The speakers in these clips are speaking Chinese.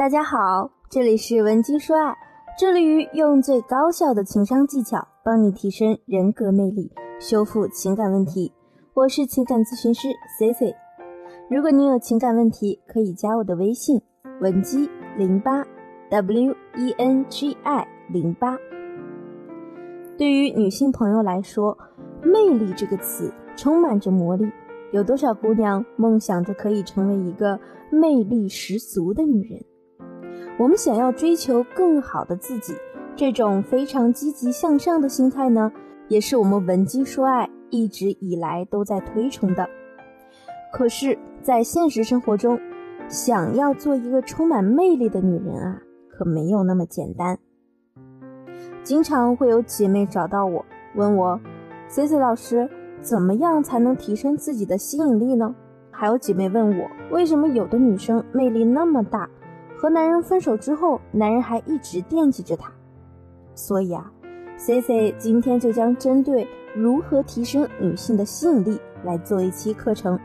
大家好，这里是文姬说爱，致力于用最高效的情商技巧帮你提升人格魅力，修复情感问题。我是情感咨询师 C C。如果你有情感问题，可以加我的微信文姬零八 W E N G I 零八。对于女性朋友来说，魅力这个词充满着魔力。有多少姑娘梦想着可以成为一个魅力十足的女人？我们想要追求更好的自己，这种非常积极向上的心态呢，也是我们文姬说爱一直以来都在推崇的。可是，在现实生活中，想要做一个充满魅力的女人啊，可没有那么简单。经常会有姐妹找到我，问我：“C C 老师，怎么样才能提升自己的吸引力呢？”还有姐妹问我，为什么有的女生魅力那么大？和男人分手之后，男人还一直惦记着她，所以啊，C C 今天就将针对如何提升女性的吸引力来做一期课程。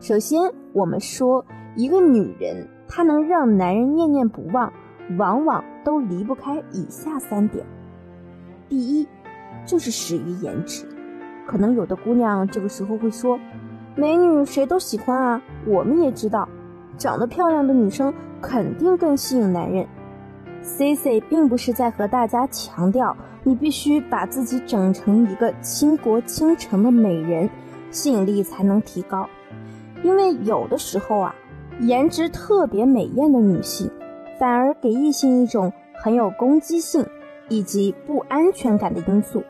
首先，我们说一个女人她能让男人念念不忘，往往都离不开以下三点。第一，就是始于颜值。可能有的姑娘这个时候会说：“美女谁都喜欢啊，我们也知道。”长得漂亮的女生肯定更吸引男人。C C 并不是在和大家强调你必须把自己整成一个倾国倾城的美人，吸引力才能提高。因为有的时候啊，颜值特别美艳的女性，反而给异性一种很有攻击性以及不安全感的因素。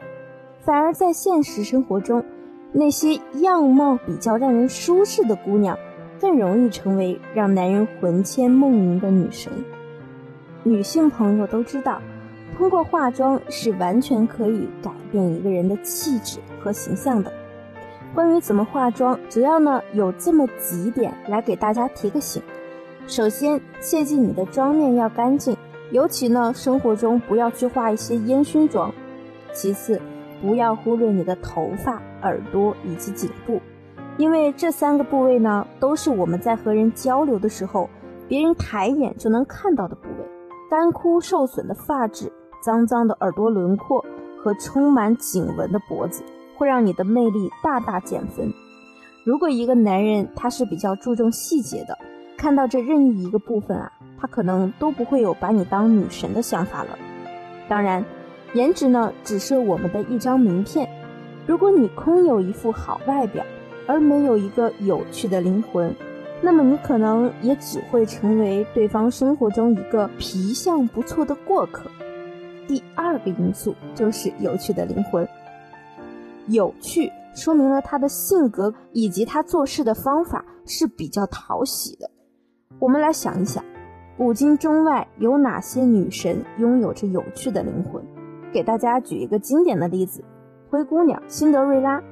反而在现实生活中，那些样貌比较让人舒适的姑娘。更容易成为让男人魂牵梦萦的女神。女性朋友都知道，通过化妆是完全可以改变一个人的气质和形象的。关于怎么化妆，主要呢有这么几点来给大家提个醒。首先，切记你的妆面要干净，尤其呢生活中不要去化一些烟熏妆。其次，不要忽略你的头发、耳朵以及颈部。因为这三个部位呢，都是我们在和人交流的时候，别人抬眼就能看到的部位。干枯受损的发质、脏脏的耳朵轮廓和充满颈纹的脖子，会让你的魅力大大减分。如果一个男人他是比较注重细节的，看到这任意一个部分啊，他可能都不会有把你当女神的想法了。当然，颜值呢，只是我们的一张名片。如果你空有一副好外表，而没有一个有趣的灵魂，那么你可能也只会成为对方生活中一个皮相不错的过客。第二个因素就是有趣的灵魂，有趣说明了他的性格以及他做事的方法是比较讨喜的。我们来想一想，古今中外有哪些女神拥有着有趣的灵魂？给大家举一个经典的例子：灰姑娘辛德瑞拉。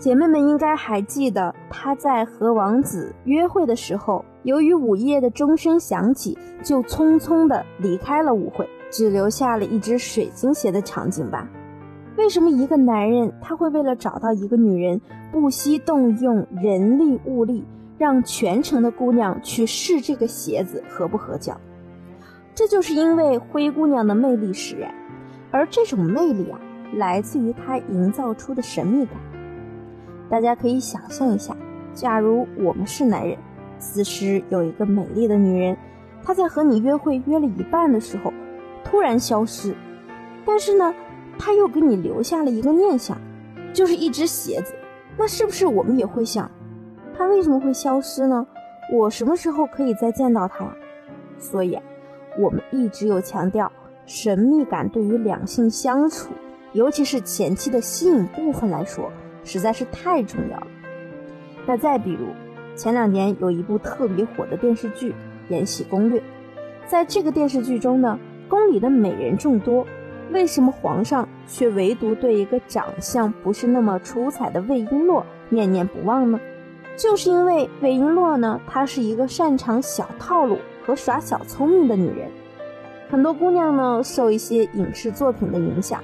姐妹们应该还记得，她在和王子约会的时候，由于午夜的钟声响起，就匆匆地离开了舞会，只留下了一只水晶鞋的场景吧？为什么一个男人他会为了找到一个女人，不惜动用人力物力，让全城的姑娘去试这个鞋子合不合脚？这就是因为灰姑娘的魅力使然，而这种魅力啊，来自于她营造出的神秘感。大家可以想象一下，假如我们是男人，此时有一个美丽的女人，她在和你约会约了一半的时候，突然消失，但是呢，她又给你留下了一个念想，就是一只鞋子。那是不是我们也会想，她为什么会消失呢？我什么时候可以再见到她呀？所以，我们一直有强调，神秘感对于两性相处，尤其是前期的吸引部分来说。实在是太重要了。那再比如，前两年有一部特别火的电视剧《延禧攻略》。在这个电视剧中呢，宫里的美人众多，为什么皇上却唯独对一个长相不是那么出彩的魏璎珞念念不忘呢？就是因为魏璎珞呢，她是一个擅长小套路和耍小聪明的女人。很多姑娘呢，受一些影视作品的影响，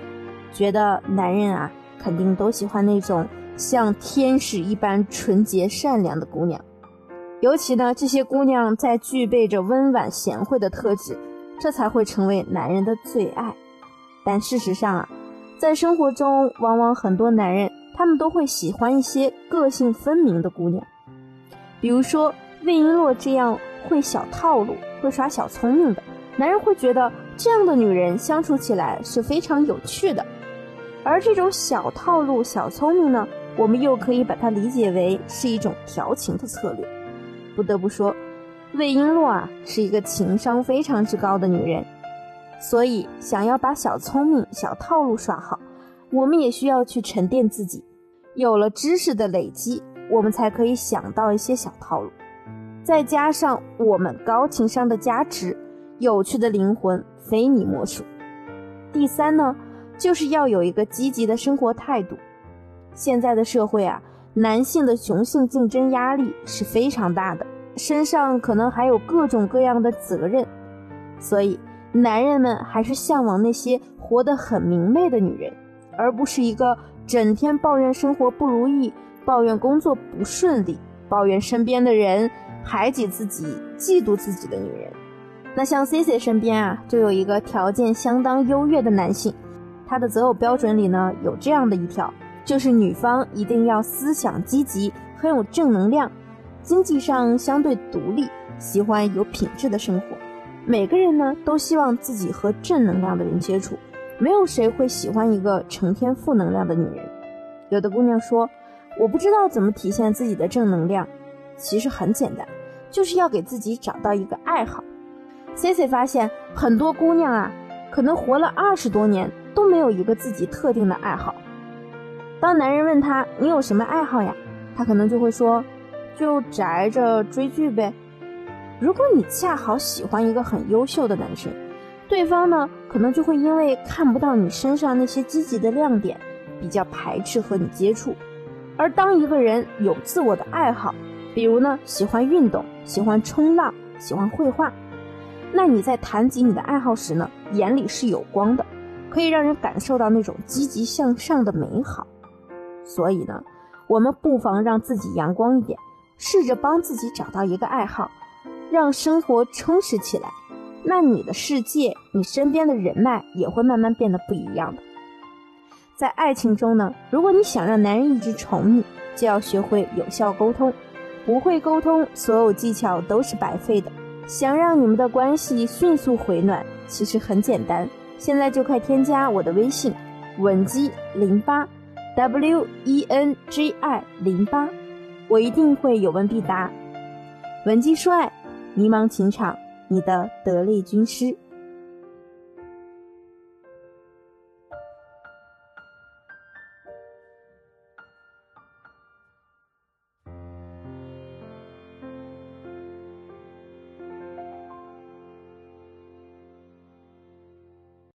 觉得男人啊。肯定都喜欢那种像天使一般纯洁善良的姑娘，尤其呢，这些姑娘在具备着温婉贤惠的特质，这才会成为男人的最爱。但事实上啊，在生活中，往往很多男人他们都会喜欢一些个性分明的姑娘，比如说魏璎珞这样会小套路、会耍小聪明的男人，会觉得这样的女人相处起来是非常有趣的。而这种小套路、小聪明呢，我们又可以把它理解为是一种调情的策略。不得不说，魏璎珞啊是一个情商非常之高的女人，所以想要把小聪明、小套路耍好，我们也需要去沉淀自己。有了知识的累积，我们才可以想到一些小套路，再加上我们高情商的加持，有趣的灵魂非你莫属。第三呢？就是要有一个积极的生活态度。现在的社会啊，男性的雄性竞争压力是非常大的，身上可能还有各种各样的责任，所以男人们还是向往那些活得很明媚的女人，而不是一个整天抱怨生活不如意、抱怨工作不顺利、抱怨身边的人排挤自己、嫉妒自己的女人。那像 C C 身边啊，就有一个条件相当优越的男性。他的择偶标准里呢，有这样的一条，就是女方一定要思想积极，很有正能量，经济上相对独立，喜欢有品质的生活。每个人呢都希望自己和正能量的人接触，没有谁会喜欢一个成天负能量的女人。有的姑娘说，我不知道怎么体现自己的正能量，其实很简单，就是要给自己找到一个爱好。C C 发现很多姑娘啊，可能活了二十多年。都没有一个自己特定的爱好。当男人问他你有什么爱好呀，他可能就会说，就宅着追剧呗。如果你恰好喜欢一个很优秀的男生，对方呢可能就会因为看不到你身上那些积极的亮点，比较排斥和你接触。而当一个人有自我的爱好，比如呢喜欢运动、喜欢冲浪、喜欢绘画，那你在谈及你的爱好时呢，眼里是有光的。可以让人感受到那种积极向上的美好，所以呢，我们不妨让自己阳光一点，试着帮自己找到一个爱好，让生活充实起来。那你的世界，你身边的人脉也会慢慢变得不一样的。在爱情中呢，如果你想让男人一直宠你，就要学会有效沟通。不会沟通，所有技巧都是白费的。想让你们的关系迅速回暖，其实很简单。现在就快添加我的微信，文姬零八，W E N G I 零八，我一定会有问必答。文姬说爱，迷茫情场，你的得力军师。